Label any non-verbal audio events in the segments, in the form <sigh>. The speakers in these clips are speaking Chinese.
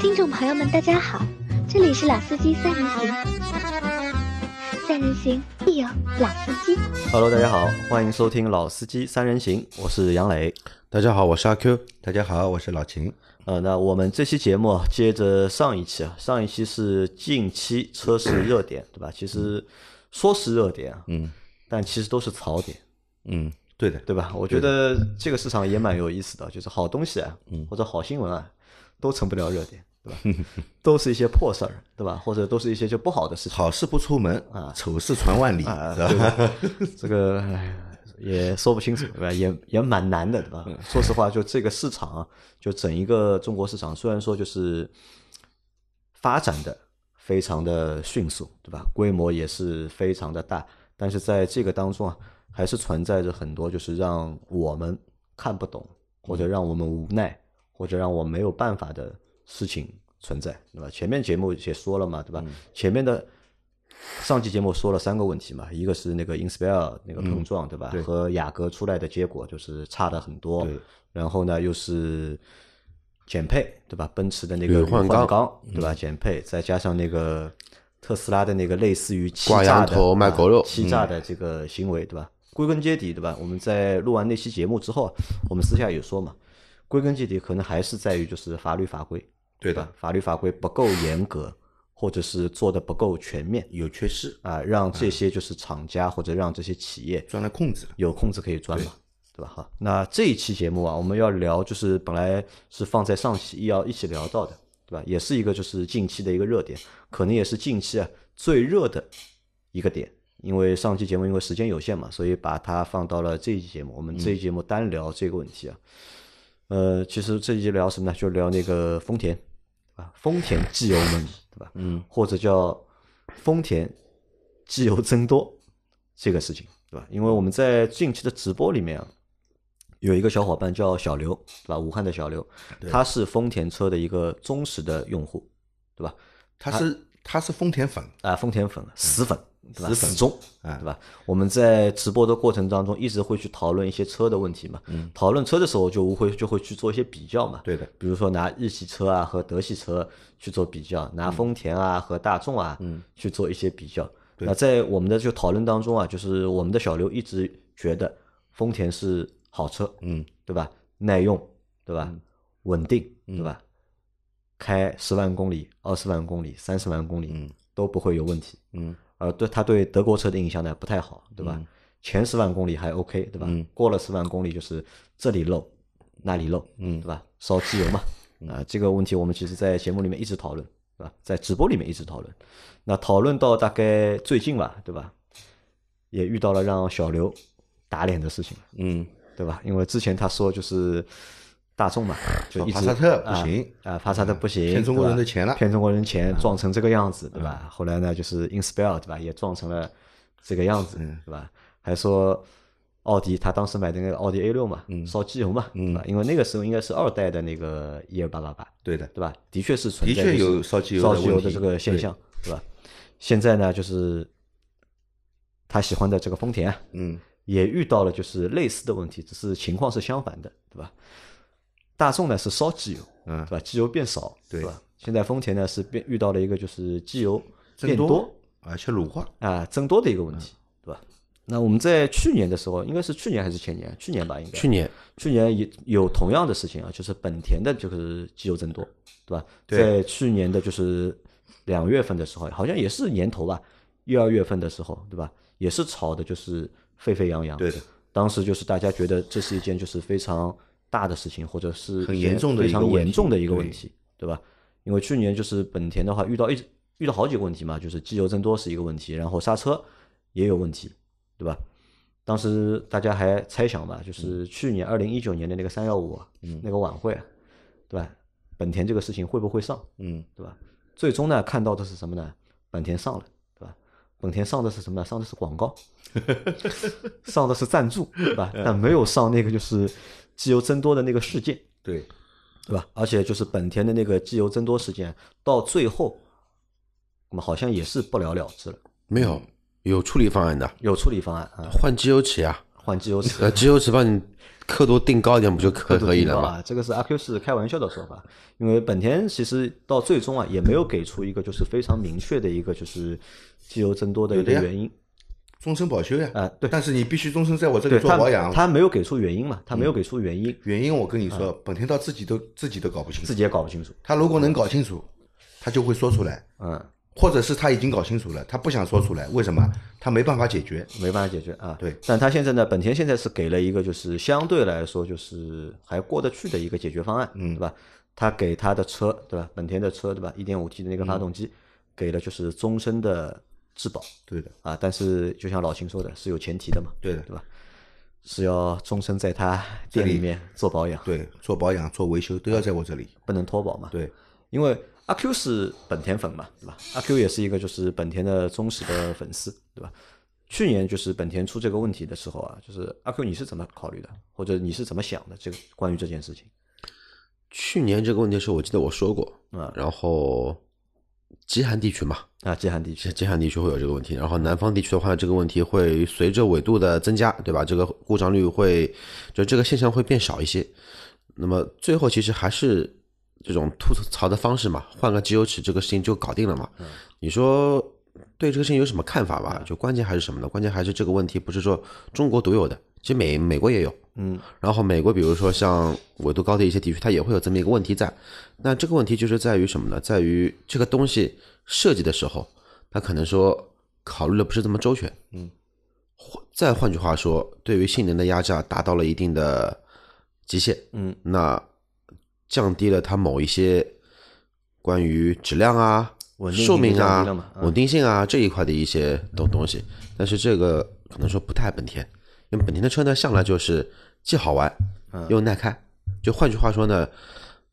听众朋友们，大家好，这里是老司机三人行，三人行必有老司机。Hello，大家好，欢迎收听老司机三人行，我是杨磊。大家好，我是阿 Q。大家好，我是老秦。呃，那我们这期节目啊接着上一期啊，上一期是近期车市热点，对吧？其实说是热点啊，嗯但其实都是槽点，嗯，对的，对吧？我觉得这个市场也蛮有意思的，就是好东西啊，嗯或者好新闻啊，都成不了热点，对吧？都是一些破事儿，对吧？或者都是一些就不好的事情好事不出门啊丑事传万里？对吧？<laughs> 这个哎也说不清楚，对吧？也也蛮难的，对吧？说实话，就这个市场啊，就整一个中国市场，虽然说就是发展的非常的迅速，对吧？规模也是非常的大，但是在这个当中啊，还是存在着很多就是让我们看不懂，或者让我们无奈，或者让我没有办法的事情存在，对吧？前面节目也说了嘛，对吧？前面的上期节目说了三个问题嘛，一个是那个 Inspire 那个碰撞，对吧？对和雅阁出来的结果就是差的很多。对然后呢，又是减配，对吧？奔驰的那个换换钢对吧？减配，再加上那个特斯拉的那个类似于欺诈的头卖啊狗肉欺诈的这个行为，对吧？归根结底，对吧？我们在录完那期节目之后，我们私下有说嘛，归根结底可能还是在于就是法律法规，对的吧？法律法规不够严格，或者是做的不够全面有缺失，啊，让这些就是厂家或者让这些企业钻了空子。有空子可以钻嘛，对吧？哈，那这一期节目啊，我们要聊就是本来是放在上期要一起聊到的，对吧？也是一个就是近期的一个热点，可能也是近期啊最热的一个点。因为上期节目因为时间有限嘛，所以把它放到了这一期节目。我们这一节目单聊这个问题啊。呃，其实这一集聊什么呢？就聊那个丰田啊，丰田机油门，对吧？嗯，或者叫丰田机油增多这个事情，对吧？因为我们在近期的直播里面啊，有一个小伙伴叫小刘，对吧？武汉的小刘，他是丰田车的一个忠实的用户，对吧？他是他是丰田粉，啊，丰田粉死粉，对吧？死粉死忠，啊对吧？我们在直播的过程当中，一直会去讨论一些车的问题嘛。嗯，讨论车的时候，就无会就会去做一些比较嘛。对的，比如说拿日系车啊和德系车去做比较，拿丰田啊和大众啊去做一些比较。那在我们的就讨论当中啊，就是我们的小刘一直觉得丰田是好车，嗯，对吧？耐用，对吧？稳定，对吧？开十万公里、二十万公里、三十万公里，嗯都不会有问题。嗯，呃，对他对德国车的印象呢不太好，对吧？前十万公里还 OK，对吧？嗯过了十万公里就是这里漏，那里漏，嗯对吧？烧机油嘛，啊、这个问题我们其实在节目里面一直讨论，对吧？在直播里面一直讨论。那讨论到大概最近吧，对吧？也遇到了让小刘打脸的事情，嗯，对吧？因为之前他说就是大众嘛，就一直帕萨特不啊行。啊，帕萨特不行，骗中国人的钱了。骗中国人钱，撞成这个样子，对吧？后来呢，就是 Inspire 对吧，也撞成了这个样子，对吧？还说奥迪，他当时买的那个奥迪 A 六嘛，烧机油嘛，对吧？因为那个时候应该是二代的那个一二八八。八，对的，对吧？的确是存的确在就是有烧机油烧机油的这个现象，对吧？现在呢，就是他喜欢的这个丰田啊，嗯，也遇到了就是类似的问题，只是情况是相反的，对吧？大众呢是烧机油，嗯对吧？机油变少，对吧？现在丰田呢是变遇到了一个就是机油变多而且乳化，啊增多的一个问题，对吧？那我们在去年的时候，应该是去年还是前年？去年吧，应该去年去年也有同样的事情啊，就是本田的就是机油增多，对吧？对在去年的就是两月份的时候，好像也是年头吧，一二月份的时候，对吧？也是炒的就是沸沸扬扬。对的，当时就是大家觉得这是一件就是非常大的事情，或者是很严重的非常严重的一个问题，对吧？因为去年就是本田的话遇到一遇到好几个问题嘛，就是机油增多是一个问题，然后刹车也有问题，对吧？当时大家还猜想嘛，就是去年二零一九年的那个三幺五那个晚会，对吧？本田这个事情会不会上，嗯，对吧？最终呢，看到的是什么呢？本田上了，对吧？本田上的是什么呢？上的是广告，<laughs> 上的是赞助，对吧？但没有上那个就是机油增多的那个事件，对，对吧？而且就是本田的那个机油增多事件，到最后，那么好像也是不了了之了，没有有处理方案的，有处理方案啊，换机油起啊，换机油尺呃，机油尺帮你刻度定高一点不就可可以了吗？啊，这个是阿 Q 是开玩笑的说法，因为本田其实到最终啊也没有给出一个就是非常明确的一个就是机油增多的一个原因终身保修呀。啊，对但是你必须终身在我这里做保养。他没有给出原因嘛，他没有给出原因，原因我跟你说，本田到自己都自己都搞不清楚。自己也搞不清楚，他如果能搞清楚，他就会说出来，嗯，或者是他已经搞清楚了，他不想说出来，为什么？他没办法解决。没办法解决啊。对，但他现在呢，本田现在是给了一个就是相对来说就是还过得去的一个解决方案，嗯对吧？他给他的车，对吧？本田的车，对吧？一点五 T 的那个嗯发动机，给了就是终身的质保对的，啊。但是就像老秦说的，是有前提的嘛，对的，对吧？是要终身在他店里面做保养，对，做保养、做维修都要在我这里。不能脱保嘛。对，因为阿 Q 是本田粉嘛，对吧？阿 Q 也是一个就是本田的忠实的粉丝，对吧？去年就是本田出这个问题的时候啊，就是阿 Q 你是怎么考虑的，或者你是怎么想的？这个关于这件事情，去年这个问题是我记得我说过，啊然后极寒地区嘛，啊，极寒地区极极寒地区会有这个问题，然后南方地区的话，这个问题会随着纬度的增加，对吧？这个故障率会，就这个现象会变少一些。那么最后其实还是这种吐槽的方式嘛，换个机油尺，这个事情就搞定了嘛。你说对这个事情有什么看法吧？就关键还是什么呢？关键还是这个问题不是说中国独有的，其实美美国也有。嗯，然后美国比如说像纬度高的一些地区，它也会有这么一个问题在。那这个问题就是在于什么呢？在于这个东西设计的时候，它可能说考虑的不是这么周全。嗯，再换句话说，对于性能的压榨达到了一定的极限。嗯，那降低了它某一些关于质量啊、稳定寿命啊、嗯稳定性啊这一块的一些东东西。但是这个可能说不太本田，因为本田的车呢向来就是既好玩嗯又耐开。就换句话说呢，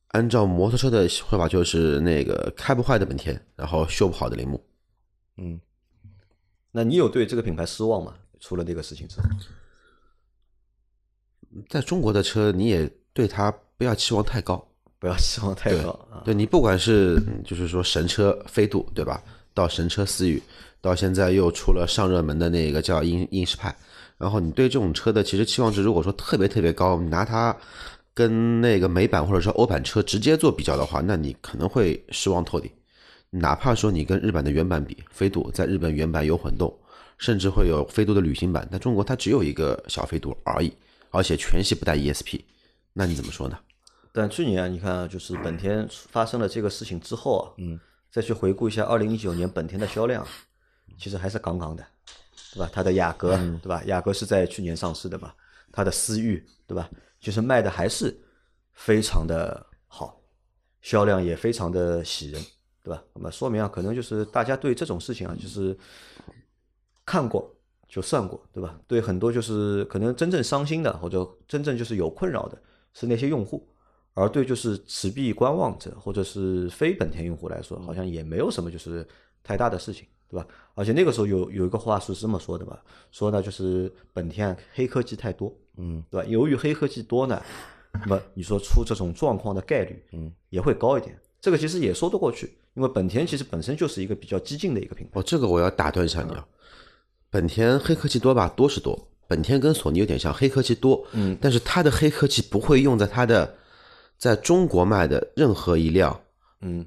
按照摩托车的说法，就是那个开不坏的本田，然后修不好的铃木。嗯，那你有对这个品牌失望吗？出了那个事情之后，在中国的车，你也对它不要期望太高。不要期望太高啊。对你不管是嗯就是说神车飞度，对吧？到神车思域，到现在又出了上热门的那个叫英英仕派，然后你对这种车的其实期望值如果说特别特别高，你拿它跟那个美版或者说欧版车直接做比较的话，那你可能会失望透顶。哪怕说你跟日版的原版比，飞度在日本原版有混动，甚至会有飞度的旅行版，但中国它只有一个小飞度而已，而且全系不带 ESP，那你怎么说呢？但去年啊，你看啊，就是本田发生了这个事情之后啊，嗯，再去回顾一下二零一九年本田的销量，其实还是杠杠的，对吧？它的雅阁，对吧？雅阁是在去年上市的嘛，它的思域，对吧？其实卖的还是非常的好，销量也非常的喜人，对吧？那么说明啊，可能就是大家对这种事情啊，就是看过就算过，对吧？对很多就是可能真正伤心的或者真正就是有困扰的是那些用户，而对就是持币观望者或者是非本田用户来说，好像也没有什么就是太大的事情，对吧？而且那个时候有有一个话是这么说的吧，说呢就是本田黑科技太多，嗯，对吧？由于黑科技多呢，那么你说出这种状况的概率，嗯，也会高一点。这个其实也说得过去，因为本田其实本身就是一个比较激进的一个品牌。哦，这个我要打断一下你啊。本田黑科技多吧？多是多。本田跟索尼有点像，黑科技多，嗯，但是它的黑科技不会用在它的在中国卖的任何一辆嗯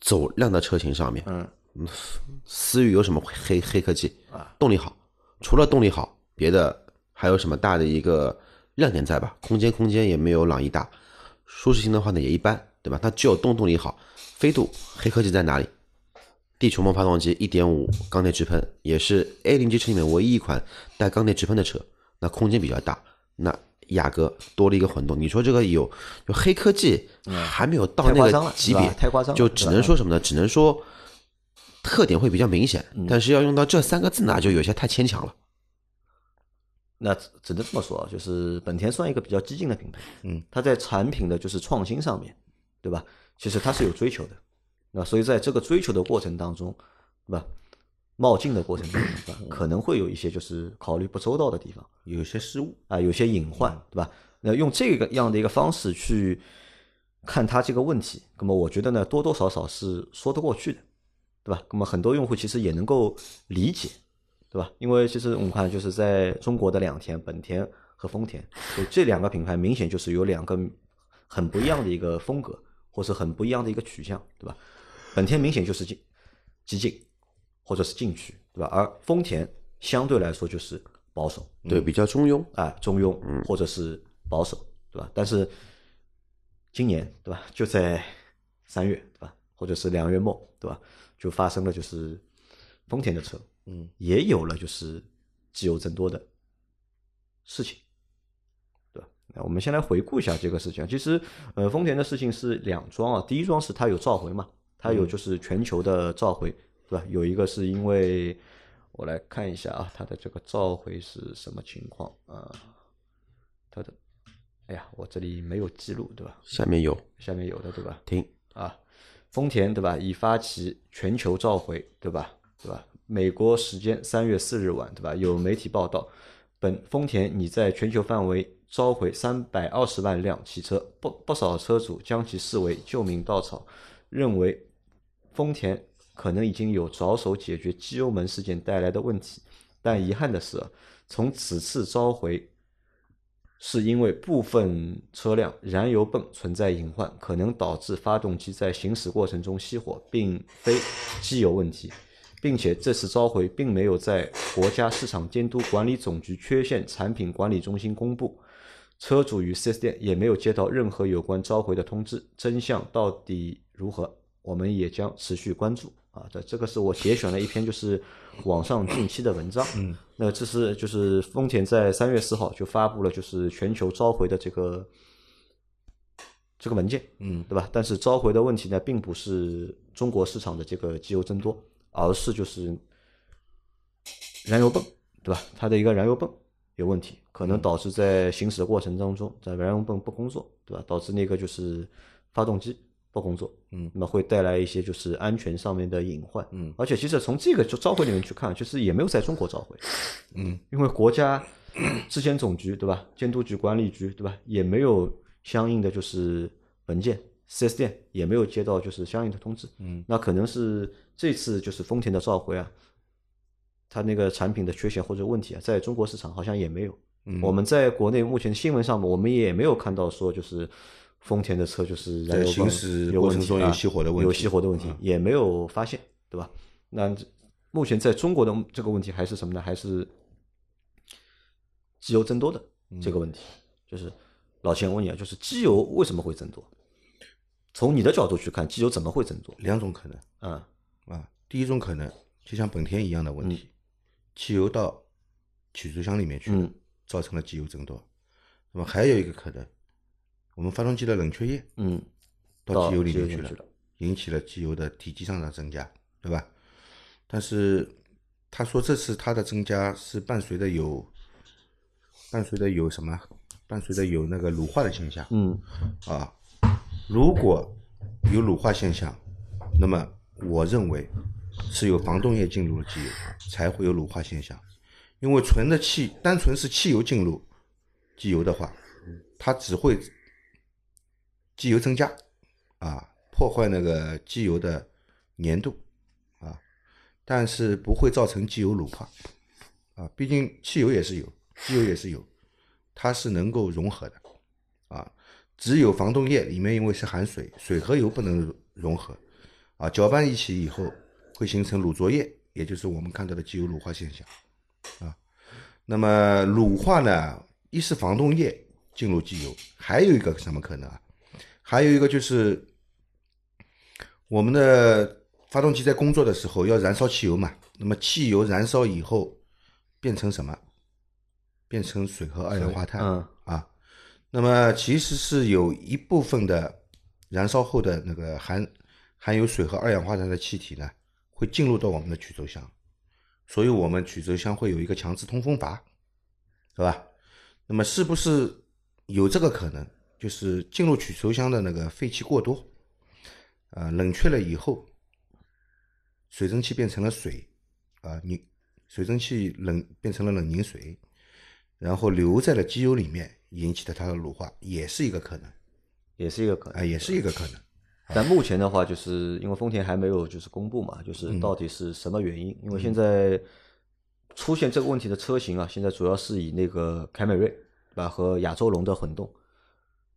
走量的车型上面。嗯，思域有什么黑黑科技啊？动力好，除了动力好，别的还有什么大的一个亮点在吧？空间空间也没有朗逸大，舒适性的话呢也一般，对吧？它只有动动力好。飞度黑科技在哪里？地球梦发动机1.5缸内直喷，也是 A 零级车里面唯一一款带缸内直喷的车，那空间比较大。那雅阁多了一个混动，你说这个有有黑科技，还没有到那个级别太夸张了就只能说什么呢？只能说特点会比较明显，但是要用到这三个字呢，就有些太牵强了。那只只能这么说啊，就是本田算一个比较激进的品牌，嗯，它在产品的就是创新上面，对吧？其实它是有追求的，那所以在这个追求的过程当中，对吧？冒进的过程当中，对吧？可能会有一些就是考虑不周到的地方有些失误。啊，有些隐患，对吧？那用这个样的一个方式去看它这个问题，那么我觉得呢，多多少少是说得过去的，对吧？那么很多用户其实也能够理解，对吧？因为其实我们看就是在中国的两天，本田和丰田，就这两个品牌明显就是有两个很不一样的一个风格，或者很不一样的一个取向，对吧？本田明显就是进激进，或者是进取，对吧？而丰田相对来说就是保守，对，比较中庸。啊，中庸或者是保守，对吧？但是今年，对吧？就在三月，对吧？或者是两月末，对吧？就发生了就是丰田的车，嗯，也有了就是机油增多的事情，对吧？那我们先来回顾一下这个事情啊。其实，呃，丰田的事情是两桩啊。第一桩是它有召回嘛，它有就是全球的召回，对吧？有一个是因为我来看一下啊，它的这个召回是什么情况啊？它的，哎呀，我这里没有记录，对吧？下面有下面有的，对吧？停啊，丰田对吧，已发起全球召回，对吧？对吧？美国时间三月四日晚，对吧？有媒体报道，本丰田拟在全球范围召回三百二十万辆汽车，不不少车主将其视为救命稻草，认为丰田可能已经有着手解决机油门事件带来的问题，但遗憾的是，从此次召回是因为部分车辆燃油泵存在隐患，可能导致发动机在行驶过程中熄火，并非机油问题，并且这次召回并没有在国家市场监督管理总局缺陷产品管理中心公布，车主与 4S 店也没有接到任何有关召回的通知，真相到底如何，我们也将持续关注。啊，这这个是我节选了一篇就是网上近期的文章，嗯，那这是就是丰田在三月四号就发布了就是全球召回的这个这个文件，嗯，对吧？但是召回的问题呢，并不是中国市场的这个机油增多，而是就是燃油泵，对吧？它的一个燃油泵有问题，可能导致在行驶的过程当中，在燃油泵不工作，对吧？导致那个就是发动机不工作，嗯。那么会带来一些就是安全上面的隐患，嗯。而且其实从这个就召回里面去看，其实也没有在中国召回，嗯，因为国家质检总局对吧，监督局、管理局对吧，也没有相应的就是文件四 S 店也没有接到就是相应的通知，嗯，那可能是这次就是丰田的召回啊，它那个产品的缺陷或者问题啊，在中国市场好像也没有。嗯。我们在国内目前新闻上面我们也没有看到说就是丰田的车就是燃油在行驶过程中有熄火的问题有熄火的问题嗯也没有发现，对吧？那目前在中国的这个问题还是什么呢？还是机油增多的这个问题。就是老钱，我问你啊，就是机油为什么会增多？从你的角度去看，机油怎么会增多？两种可能嗯啊。第一种可能就像本田一样的问题，汽油到曲轴箱里面去了，嗯造成了机油增多。那么还有一个可能，我们发动机的冷却液嗯，到机油里面去了，去了引起了机油的体积上的增加，对吧？但是他说这次它的增加是伴随的有伴随的有什么？伴随着有那个乳化的现象。嗯啊，如果有乳化现象，那么我认为是有防冻液进入了机油，才会有乳化现象。因为纯的气，单纯是汽油进入机油的话，它只会机油增加啊，破坏那个机油的粘度啊，但是不会造成机油乳化啊。毕竟汽油也是有，机油也是有，它是能够融合的啊。只有防冻液里面因为是含水，水和油不能融融合啊，搅拌一起以后会形成乳浊液，也就是我们看到的机油乳化现象啊。那么乳化呢，一是防冻液进入机油，还有一个什么可能啊？还有一个就是我们的发动机在工作的时候要燃烧汽油嘛，那么汽油燃烧以后变成什么？变成水和二氧化碳。嗯啊，那么其实是有一部分的燃烧后的那个含含有水和二氧化碳的气体呢，会进入到我们的曲轴箱，所以我们曲轴箱会有一个强制通风阀，是吧？那么是不是有这个可能？就是进入曲轴箱的那个废气过多，呃，冷却了以后，水蒸气变成了水，啊、你水蒸气冷变成了冷凝水，然后留在了机油里面，引起的它的乳化，也是一个可能，也是一个可啊、能。也是一个可能。但目前的话，就是因为丰田还没有就是公布嘛，就是到底是什么原因？因为现在出现这个问题的车型啊，现在主要是以那个凯美瑞对吧？和亚洲龙的混动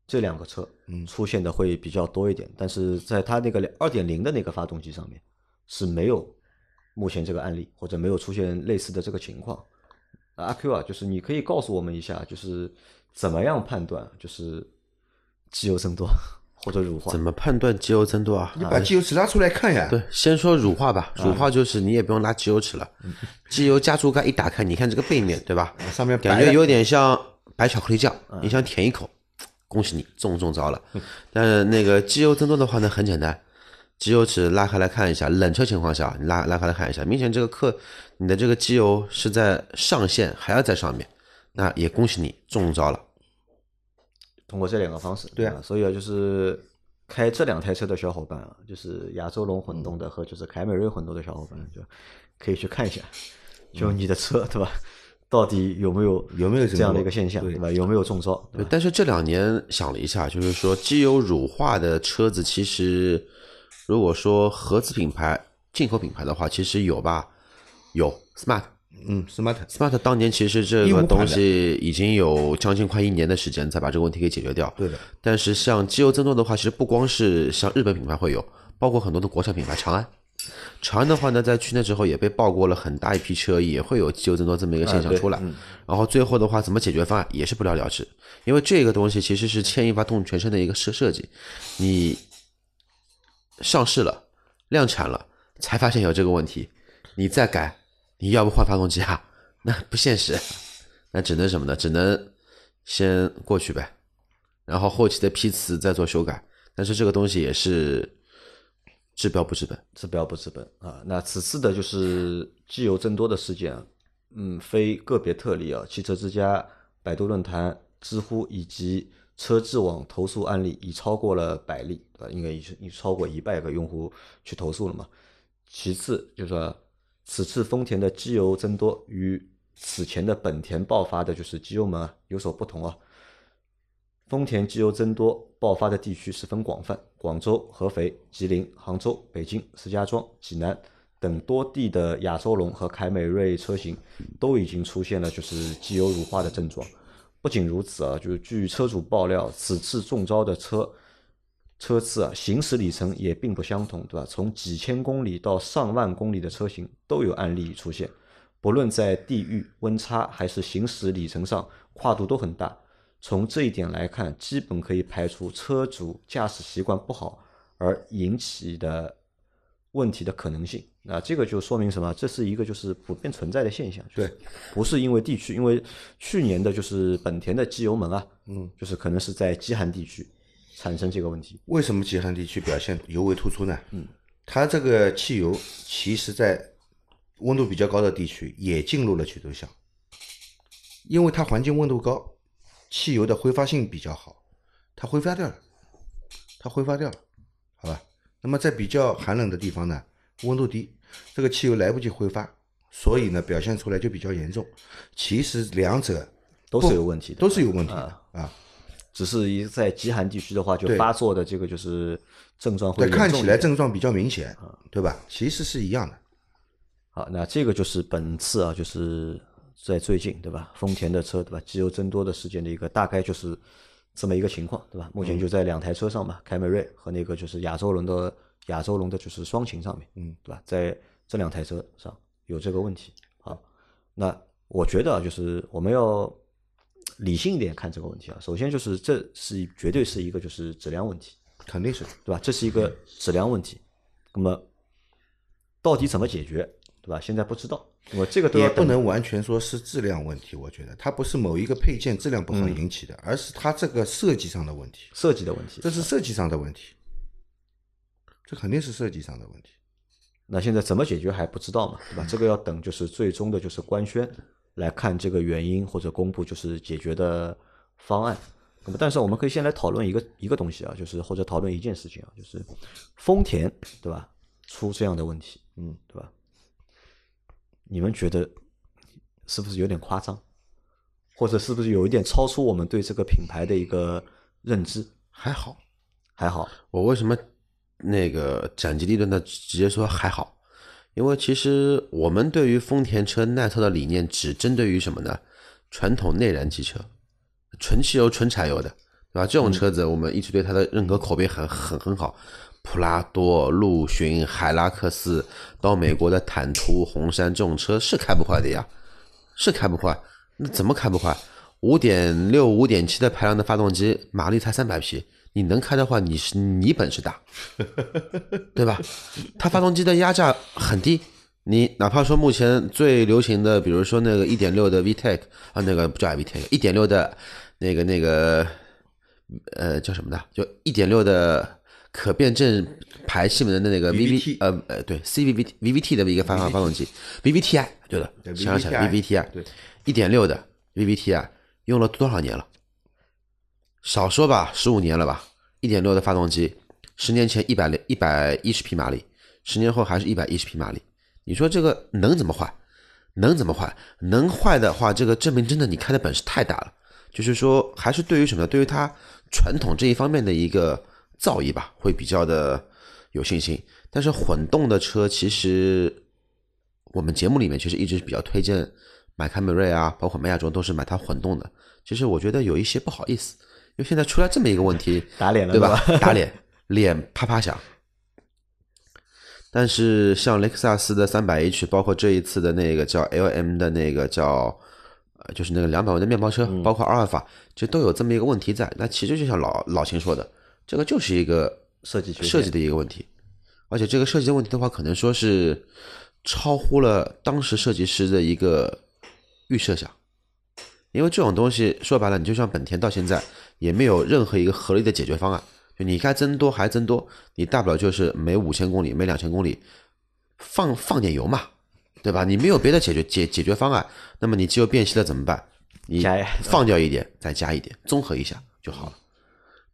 这两个车，嗯出现的会比较多一点。但是在它那个二点零的那个发动机上面是没有目前这个案例，或者没有出现类似的这个情况。阿 Q 啊，就是你可以告诉我们一下，就是怎么样判断就是机油增多 <laughs> 或者乳化怎？么判断机油增多啊？你把机油尺拉出来看呀。对，先说乳化吧。乳化就是你也不用拿机油尺了，机油加注盖一打开，你看这个背面，对吧？上面感觉有点像白巧克力酱，你想舔一口，恭喜你中中招了。但是那个机油增多的话呢，很简单，机油尺拉开来看一下，冷车情况下你拉拉开来看一下，明显这个克你的这个机油是在上限，还要在上面，那也恭喜你中招了。通过这两个方式，对啊所以啊，就是开这两台车的小伙伴啊，就是亚洲龙混动的和就是凯美瑞混动的小伙伴，就可以去看一下，就你的车对吧，到底有没有有没有这样的一个现象，对对吧？有没有中招？对但是这两年想了一下，就是说机油乳化的车子，其实如果说合资品牌、进口品牌的话，其实有吧，有 Smart。嗯，smart Smart 当年其实这个东西已经有将近快一年的时间才把这个问题给解决掉。对的，但是像机油增多的话，其实不光是像日本品牌会有，包括很多的国产品牌，长安。长安的话呢，在去年之后也被曝过了很大一批车也会有机油增多这么一个现象出来。嗯然后最后的话，怎么解决方案也是不了了之，因为这个东西其实是牵一发动全身的一个设设计。你上市了、量产了，才发现有这个问题，你再改，你要不换发动机啊？那不现实，<laughs> 那只能什么呢？只能先过去呗，然后后期的批次再做修改。但是这个东西也是治标不治本。治标不治本啊。那此次的就是机油增多的事件，嗯，非个别特例啊，汽车之家、百度论坛、知乎以及车质网投诉案例已超过了百例，对吧？应该已经已超过一百个用户去投诉了嘛。其次就是说，此次丰田的机油增多与此前的本田爆发的就是机油门有所不同啊。丰田机油增多爆发的地区十分广泛，广州、合肥、吉林、杭州、北京、石家庄、济南等多地的亚洲龙和凯美瑞车型都已经出现了就是机油乳化的症状。不仅如此啊，就是据车主爆料，此次中招的车车次啊，行驶里程也并不相同，对吧？从几千公里到上万公里的车型都有案例出现，不论在地域温差还是行驶里程上，跨度都很大。从这一点来看，基本可以排除车主驾驶习惯不好而引起的问题的可能性。那这个就说明什么？这是一个就是普遍存在的现象。对，不是因为地区，因为去年的就是本田的机油门啊，嗯，就是可能是在极寒地区产生这个问题。为什么极寒地区表现尤为突出呢？嗯，它这个汽油其实在温度比较高的地区也进入了曲轴箱，因为它环境温度高，汽油的挥发性比较好，它挥发掉了，它挥发掉了，好吧？那么在比较寒冷的地方呢，温度低，这个汽油来不及挥发，所以呢表现出来就比较严重。其实两者都是有问题的，都是有问题的啊。只是一在极寒地区的话，就发作的这个就是症状会对，看起来症状比较明显，对吧？其实是一样的。好，那这个就是本次啊，就是在最近对吧？丰田的车对吧？机油增多的事件的一个大概就是这么一个情况对吧？目前就在两台车上嘛，凯美瑞和那个就是亚洲龙的亚洲龙的就是双擎上面，嗯，对吧？在这两台车上有这个问题。好，那我觉得啊，就是我们要理性一点看这个问题啊。首先就是这是绝对是一个就是质量问题，肯定是对吧？这是一个质量问题。那么到底怎么解决，对吧？现在不知道，那么这个都也不能完全说是质量问题。我觉得它不是某一个配件质量不好引起的，而是它这个设计上的问题，设计的问题。这是设计上的问题，这肯定是设计上的问题。那现在怎么解决还不知道嘛，对吧？这个要等就是最终的就是官宣来看这个原因或者公布就是解决的方案。那么，但是我们可以先来讨论一个一个东西啊，就是或者讨论一件事情啊，就是丰田对吧出这样的问题，嗯，对吧？你们觉得是不是有点夸张，或者是不是有一点超出我们对这个品牌的一个认知？还好，还好，我为什么那个斩击立断的直接说还好？因为其实我们对于丰田车耐操的理念只针对于什么呢？传统内燃机车，纯汽油、纯柴油的，对吧？这种车子我们一直对它的认可口碑很很很好。普拉多、陆巡、海拉克斯，到美国的坦途、红杉这种车是开不坏的呀，是开不坏。那怎么开不坏？五点六、五点七的排量的发动机，马力才三百匹，你能开的话，你是你本事大，<laughs> 对吧？它发动机的压榨很低，你哪怕说目前最流行的，比如说那个一点六的 VTEC 啊，那个不叫 VTEC，一点六的那个那个呃叫什么的，就一点六的可变正排气门的那个 VVT 呃呃对 CVVT VVT 的一个发发发动机 VVTi 对的，对想想 VVTi VVTi 对一点六的 VVTi 用了多少年了？少说吧，十五年了吧。一点六的发动机，十年前一百一百一十匹马力，十年后还是一百一十匹马力。你说这个能怎么坏？能怎么坏？能坏的话，这个证明真的你开的本事太大了。就是说，还是对于什么？对于它传统这一方面的一个造诣吧，会比较的有信心。但是混动的车，其实我们节目里面其实一直比较推荐买凯美瑞啊，包括迈亚中都是买它混动的。其实我觉得有一些不好意思，因为现在出来这么一个问题，打脸了对吧？<laughs> 打脸，脸啪啪响。但是像雷克萨斯的三百 H，包括这一次的那个叫 LM 的那个叫，呃，就是那个两百万的面包车，包括阿尔法，这都有这么一个问题在。那其实就像老老秦说的，这个就是一个设计设计的一个问题，而且这个设计的问题的话，可能说是超乎了当时设计师的一个预设想。因为这种东西说白了，你就像本田到现在也没有任何一个合理的解决方案。就你该增多还增多，你大不了就是每五千公里、每两千公里放放点油嘛，对吧？你没有别的解决解解决方案，那么你机油变稀了怎么办？你放掉一点，再加一点，综合一下就好了。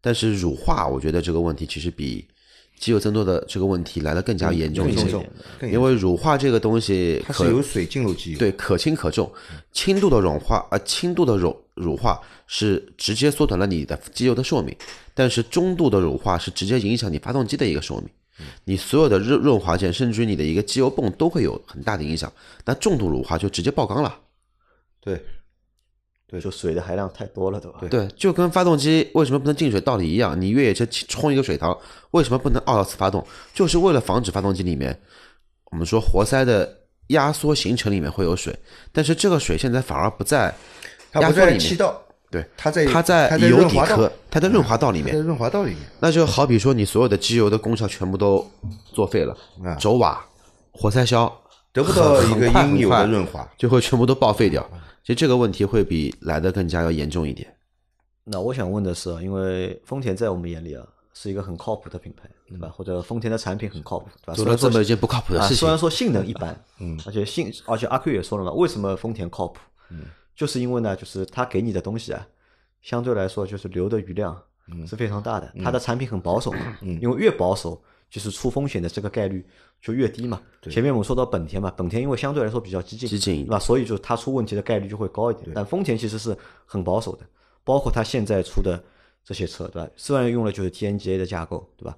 但是乳化，我觉得这个问题其实比机油增多的这个问题来的更加严重一些因为乳化这个东西可它是有水进入机油，对，可轻可重，轻度的乳化啊、呃，轻度的乳乳化是直接缩短了你的机油的寿命，但是中度的乳化是直接影响你发动机的一个寿命，你所有的润润滑件，甚至于你的一个机油泵都会有很大的影响。那重度乳化就直接爆缸了，对就水的含量太多了，对吧？对，就跟发动机为什么不能进水道理一样，你越野车冲一个水塘，为什么不能二次发动？就是为了防止发动机里面我们说活塞的压缩行程里面会有水，但是这个水现在反而不在它不在压缩里面，对，它在它在油底壳，它在润滑道里面。在，润滑道里面，那就好比说你所有的机油的功效全部都作废了啊，轴瓦、活塞销得不到一个应有的润滑。就会全部都报废掉。其实这个问题会比来的更加要严重一点。那我想问的是啊，因为丰田在我们眼里啊是一个很靠谱的品牌，对吧？或者丰田的产品很靠谱，对吧？做了这么一件不靠谱的啊，事情虽然，说性能一般，<laughs> 嗯，而且性，而且阿 Q 也说了嘛，为什么丰田靠谱？嗯，就是因为呢，就是他给你的东西啊，相对来说就是留的余量是非常大的，它的产品很保守嘛，嗯，因为越保守，就是出风险的这个概率就越低嘛。前面我们说到本田嘛，本田因为相对来说比较激进，激进对吧？所以就它出问题的概率就会高一点。但丰田其实是很保守的，包括它现在出的这些车，对吧？虽然用了就是 TNGA 的架构，对吧？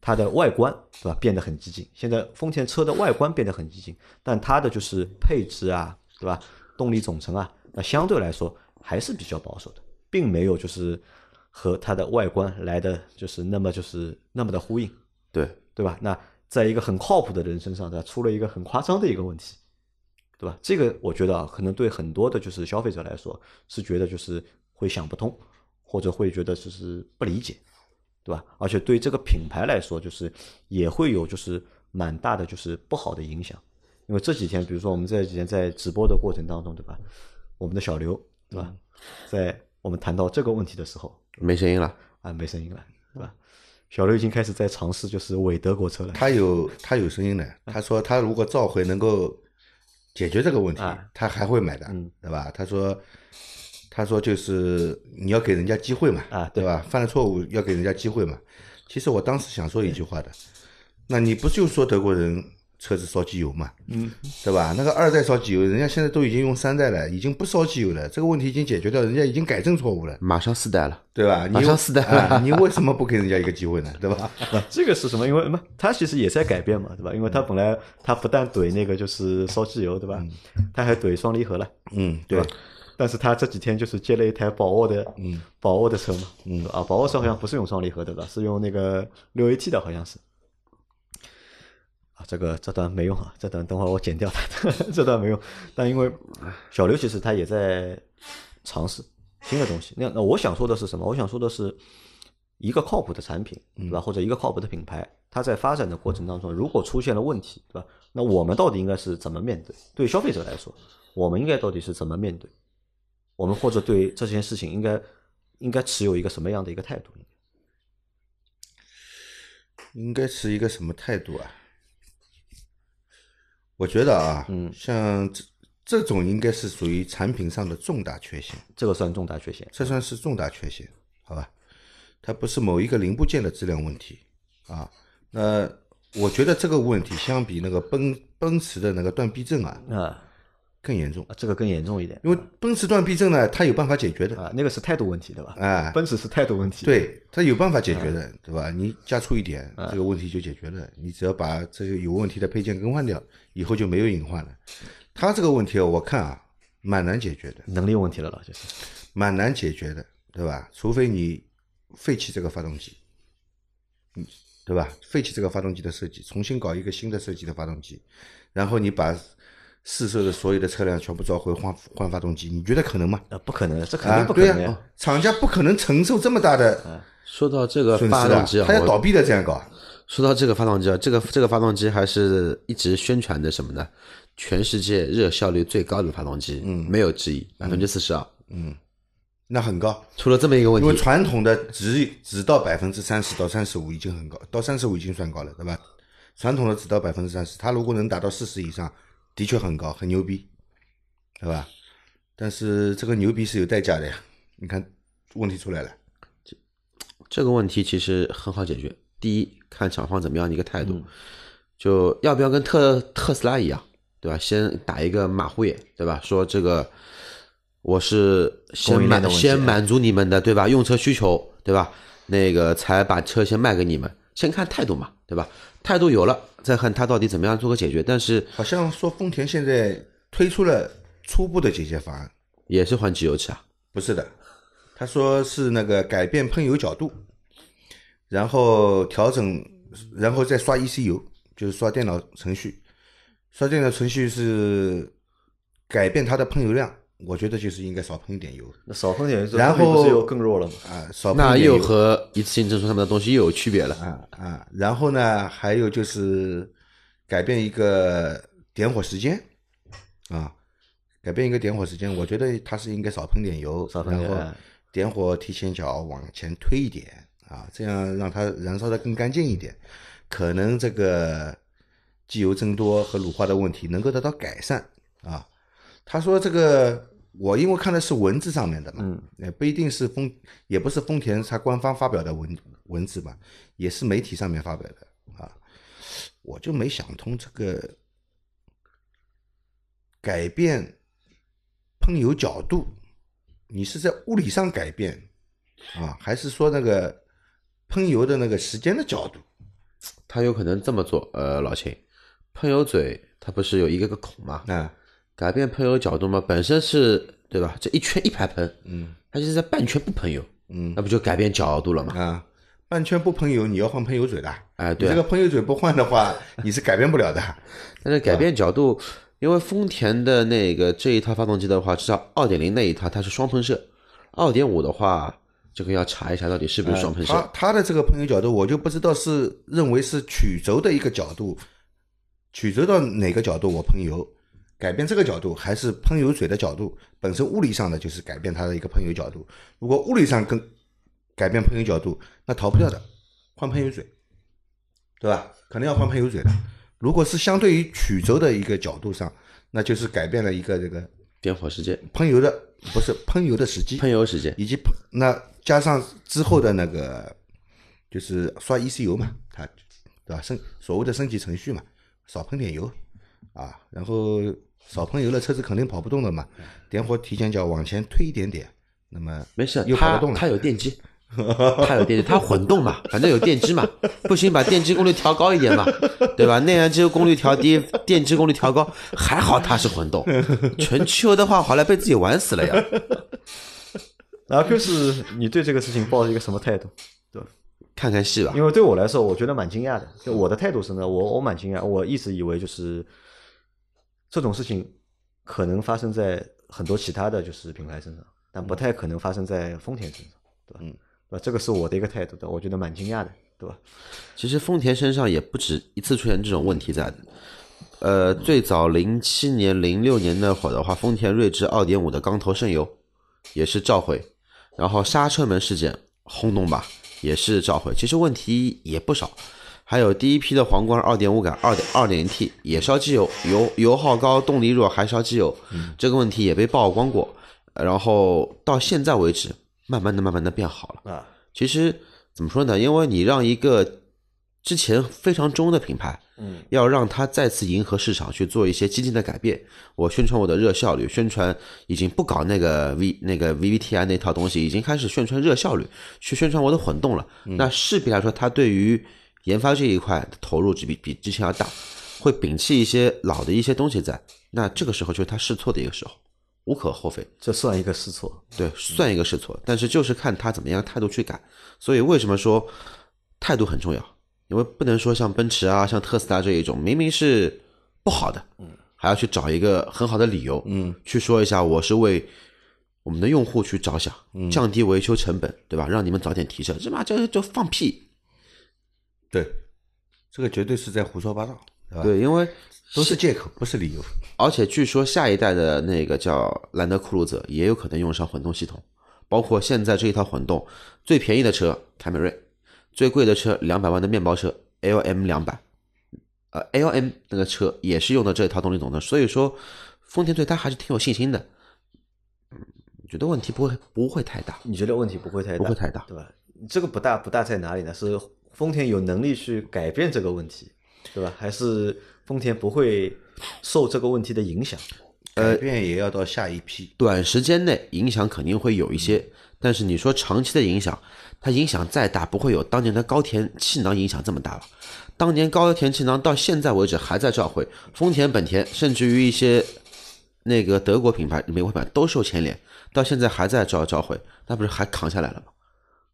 它的外观，对吧？变得很激进。现在丰田车的外观变得很激进，但它的就是配置啊，对吧？动力总成啊，那相对来说还是比较保守的，并没有就是和它的外观来的就是那么就是那么的呼应。对，对吧？那在一个很靠谱的人身上，他？出了一个很夸张的一个问题，对吧？这个我觉得啊，可能对很多的就是消费者来说是觉得就是会想不通，或者会觉得就是不理解，对吧？而且对这个品牌来说，就是也会有就是蛮大的就是不好的影响，因为这几天，比如说我们这几天在直播的过程当中，对吧？我们的小刘，对吧？在我们谈到这个问题的时候，没声音了。啊，没声音了，对吧？小刘已经开始在尝试就是伪德国车了。他有他有声音的，他说他如果召回能够解决这个问题啊，他还会买的嗯，对吧？他说他说就是你要给人家机会嘛，啊对对吧？犯了错误要给人家机会嘛。其实我当时想说一句话的，那你不就说德国人车子烧机油嘛，嗯，对吧？那个二代烧机油，人家现在都已经用三代了，已经不烧机油了，这个问题已经解决掉，人家已经改正错误了，马上四代了，对吧？你马上四代啊，你为什么不给人家一个机会呢？对吧？<laughs> 这个是什么？因为嘛，他其实也在改变嘛，对吧？因为他本来他不但怼那个就是烧机油，对吧？他还怼双离合了，嗯，对对吧，但是他这几天就是接了一台宝沃的，嗯，宝沃的车嘛，嗯啊，宝沃车好像不是用双离合的吧？是用那个六 AT 的，好像是。啊，这个这段没用啊，这段等会儿我剪掉它，<laughs> 这段没用。但因为小刘其实他也在尝试新的东西。那那我想说的是什么？我想说的是一个靠谱的产品，对吧？或者一个靠谱的品牌，它在发展的过程当中，如果出现了问题，对吧？那我们到底应该是怎么面对？对消费者来说，我们应该到底是怎么面对？我们或者对这件事情应该应该持有一个什么样的一个态度？应该持一个什么态度啊？我觉得啊，嗯，像这这种应该是属于产品上的重大缺陷，这个算重大缺陷，这算是重大缺陷，好吧？它不是某一个零部件的质量问题啊。那我觉得这个问题相比那个奔奔驰的那个断避震啊，啊。更严重，这个更严重一点，因为奔驰断避震呢，它有办法解决的啊，那个是态度问题，对吧？哎，奔驰是态度问题，对，它有办法解决的，对吧？你加粗一点，这个问题就解决了。你只要把这个有问题的配件更换掉，以后就没有隐患了。他这个问题我看啊，蛮难解决的，能力问题了老先生蛮难解决的，对吧？除非你废弃这个发动机，嗯，对吧？废弃这个发动机的设计，重新搞一个新的设计的发动机，然后你把。试售的所有的车辆全部召回换换发动机，你觉得可能吗？呃，不可能，这肯定不可能呀！厂家不可能承受这么大的。说到这个发动机啊，他要倒闭的这样搞。说到这个发动机啊，这个这个发动机还是一直宣传的什么呢？全世界热效率最高的发动机，嗯，没有之一，百分之四十二，嗯，那很高。出了这么一个问题，因为传统的只只到百分之三十到三十五已经很高，到三十五已经算高了，对吧？传统的只到百分之三十，它如果能达到四十以上，的确很高，很牛逼。对吧？但是这个牛逼是有代价的呀。你看，问题出来了。这这个问题其实很好解决。第一，看厂方怎么样的一个态度，就要不要跟特特斯拉一样，对吧？先打一个马虎眼，对吧？说这个我是先满先满足你们的，对吧？用车需求，对吧？那个才把车先卖给你们，先看态度嘛，对吧？态度有了，再看他到底怎么样做个解决。但是好像说丰田现在推出了。初步的解决方案也是换机油器啊？不是的，他说是那个改变喷油角度，然后调整，然后再刷 ECU，就是刷电脑程序，刷电脑程序是改变它的喷油量。我觉得就是应该少喷一点油。那少喷点油，然后不是又更弱了吗？啊，少那又和一次性证书上面的东西又有区别了啊啊！然后呢，还有就是改变一个点火时间啊。改变一个点火时间，我觉得它是应该少喷点油，然后点火提前脚往前推一点啊，这样让它燃烧的更干净一点，可能这个机油增多和乳化的问题能够得到改善啊。他说这个我因为看的是文字上面的嘛，也不一定是丰，也不是丰田它官方发表的文文字嘛，也是媒体上面发表的啊，我就没想通这个改变。喷油角度，你是在物理上改变啊，还是说那个喷油的那个时间的角度？他有可能这么做。呃，老秦，喷油嘴它不是有一个个孔吗？啊，改变喷油角度嘛，本身是对吧？这一圈一排喷，嗯，它就是在半圈不喷油，嗯，那不就改变角度了吗？啊，半圈不喷油，你要换喷油嘴的。哎，对，这个喷油嘴不换的话，<laughs> 你是改变不了的。但是改变角度。因为丰田的那个这一套发动机的话，至少二点零那一套它是双喷射，二点五的话，这个要查一下到底是不是双喷射。它它的这个喷油角度，我就不知道是认为是曲轴的一个角度，曲轴到哪个角度我喷油，改变这个角度，还是喷油嘴的角度本身物理上的就是改变它的一个喷油角度。如果物理上跟改变喷油角度，那逃不掉的，换喷油嘴，对吧？肯定要换喷油嘴的。如果是相对于曲轴的一个角度上，那就是改变了一个这个点火时间、喷油的不是喷油的时机、喷油时间，以及那加上之后的那个就是刷 ECU 嘛，它对吧？升所谓的升级程序嘛，少喷点油啊，然后少喷油了，车子肯定跑不动了嘛。点火提前脚往前推一点点，那么没事，又跑得动了。它有电机，<laughs> 它有电机，它混动嘛，反正有电机嘛，不行把电机功率调高一点嘛，对吧？内燃机功率调低，电机功率调高，还好它是混动，纯汽油的话，好来被自己玩死了呀。然后就是你对这个事情抱着一个什么态度？对看看戏吧，因为对我来说，我觉得蛮惊讶的。就我的态度是呢，我我蛮惊讶，我一直以为就是这种事情可能发生在很多其他的就是品牌身上，但不太可能发生在丰田身上，对吧？嗯，这个是我的一个态度的，我觉得蛮惊讶的，对吧？其实丰田身上也不止一次出现这种问题在的。呃，最早零七年、零六年那会儿的话，丰田锐志二点五的缸头渗油也是召回，然后刹车门事件轰动吧。也是召回，其实问题也不少。还有第一批的皇冠二点五改二点二点零 T 也烧机油，油油耗高，动力弱，还烧机油，这个问题也被曝光过。然后到现在为止，慢慢的、慢慢的变好了。啊，其实怎么说呢？因为你让一个之前非常中的品牌。嗯，要让它再次迎合市场去做一些激进的改变。我宣传我的热效率，宣传已经不搞那个 V 那个 VVTi 那套东西，已经开始宣传热效率，去宣传我的混动了。那势必来说，它对于研发这一块投入只比比之前要大，会摒弃一些老的一些东西在。那这个时候就是它试错的一个时候，无可厚非。这算一个试错，对，算一个试错。但是就是看他怎么样态度去改。所以为什么说态度很重要？因为不能说像奔驰啊、像特斯拉这一种，明明是不好的，嗯，还要去找一个很好的理由，嗯，去说一下我是为我们的用户去着想，降低维修成本，对吧？让你们早点提车，这妈这就放屁。对，这个绝对是在胡说八道，对吧？对，因为都是借口，不是理由。而且据说下一代的那个叫兰德酷路泽也有可能用上混动系统，包括现在这一套混动最便宜的车凯美瑞。最贵的车两百万的面包车 L M 两百，呃 L M 那个车也是用的这套动力总成，所以说丰田对它还是挺有信心的，嗯，觉得问题不会不会太大。你觉得问题不会太大？不会太大，对吧？这个不大不大在哪里呢？是丰田有能力去改变这个问题，对吧？还是丰田不会受这个问题的影响？呃变也要到下一批，短时间内影响肯定会有一些，但是你说长期的影响。它影响再大，不会有当年的高田气囊影响这么大了。当年高田气囊到现在为止还在召回，丰田、本田，甚至于一些那个德国品牌、美国品牌都受牵连，到现在还在召召回，那不是还扛下来了吗？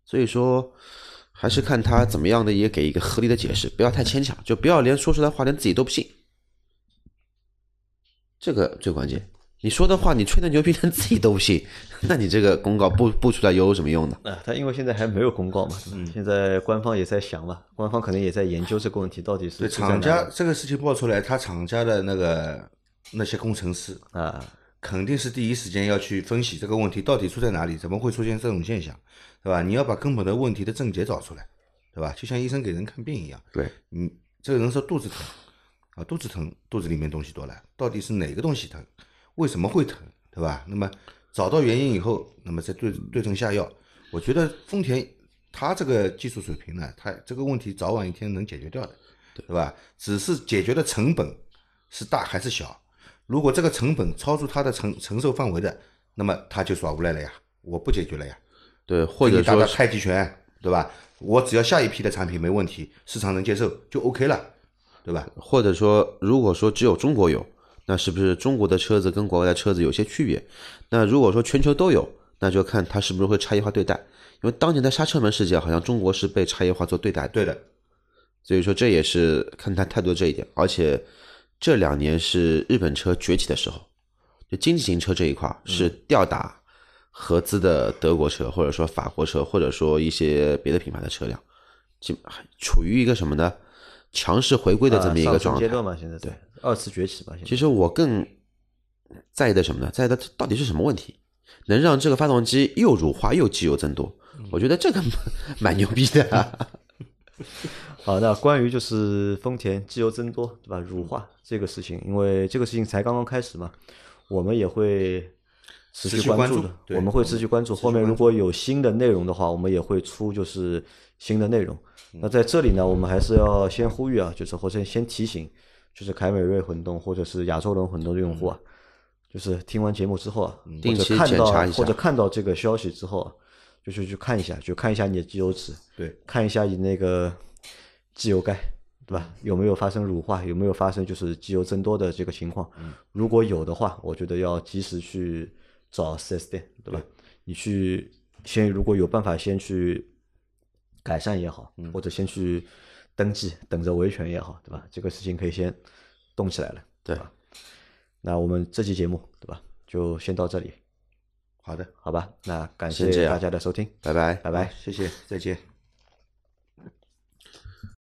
所以说，还是看他怎么样的，也给一个合理的解释，不要太牵强，就不要连说出来话连自己都不信，这个最关键。你说的话，你吹的牛逼，连自己都不信，<laughs> 那你这个公告不不出来又有什么用呢？啊，他因为现在还没有公告嘛，嗯，现在官方也在想嘛，官方可能也在研究这个问题到底是。厂家这个事情爆出来，他厂家的那个那些工程师啊，肯定是第一时间要去分析这个问题到底出在哪里，怎么会出现这种现象，对吧？你要把根本的问题的症结找出来，对吧？就像医生给人看病一样，对，你这个人说肚子疼啊，肚子疼，肚子里面东西多了，到底是哪个东西疼？为什么会疼，对吧？那么找到原因以后，那么再对对症下药。我觉得丰田它这个技术水平呢，它这个问题早晚一天能解决掉的，对吧？只是解决的成本是大还是小？如果这个成本超出它的承承受范围的，那么他就耍无赖了呀，我不解决了呀。对，或者说太极拳，对吧？我只要下一批的产品没问题，市场能接受就 OK 了，对吧？或者说，如果说只有中国有。那是不是中国的车子跟国外的车子有些区别？那如果说全球都有，那就看它是不是会差异化对待。因为当年的刹车门事件，好像中国是被差异化做对待。对的，所以说这也是看他态度这一点。而且这两年是日本车崛起的时候，就经济型车这一块是吊打合资的德国车，或者说法国车，或者说一些别的品牌的车辆，基处于一个什么呢？强势回归的这么一个状态。阶段嘛，现在对。二次崛起吧。其实我更在意的什么呢？在意的到底是什么问题，能让这个发动机又乳化又机油增多？我觉得这个 <laughs> 蛮牛逼的。<laughs> 好，那关于就是丰田机油增多，对吧？乳化这个事情，因为这个事情才刚刚开始嘛，我们也会持续关注的。我们会持续关注，后面如果有新的内容的话，我们也会出就是新的内容。那在这里呢，我们还是要先呼吁啊，就是或者先提醒。就是凯美瑞混动或者是亚洲龙混动的用户啊，就是听完节目之后啊，或者看到或者看到这个消息之后啊，就去去看一下，就看一下你的机油尺，对，看一下你那个机油盖，对吧？有没有发生乳化？有没有发生就是机油增多的这个情况？如果有的话，我觉得要及时去找 4S 店，对吧？你去先如果有办法先去改善也好，或者先去登记，等着维权也好，对吧？这个事情可以先动起来了，对吧？那我们这期节目，对吧？就先到这里，好的，好吧？那感谢大家的收听，拜拜。拜拜。谢谢，再见。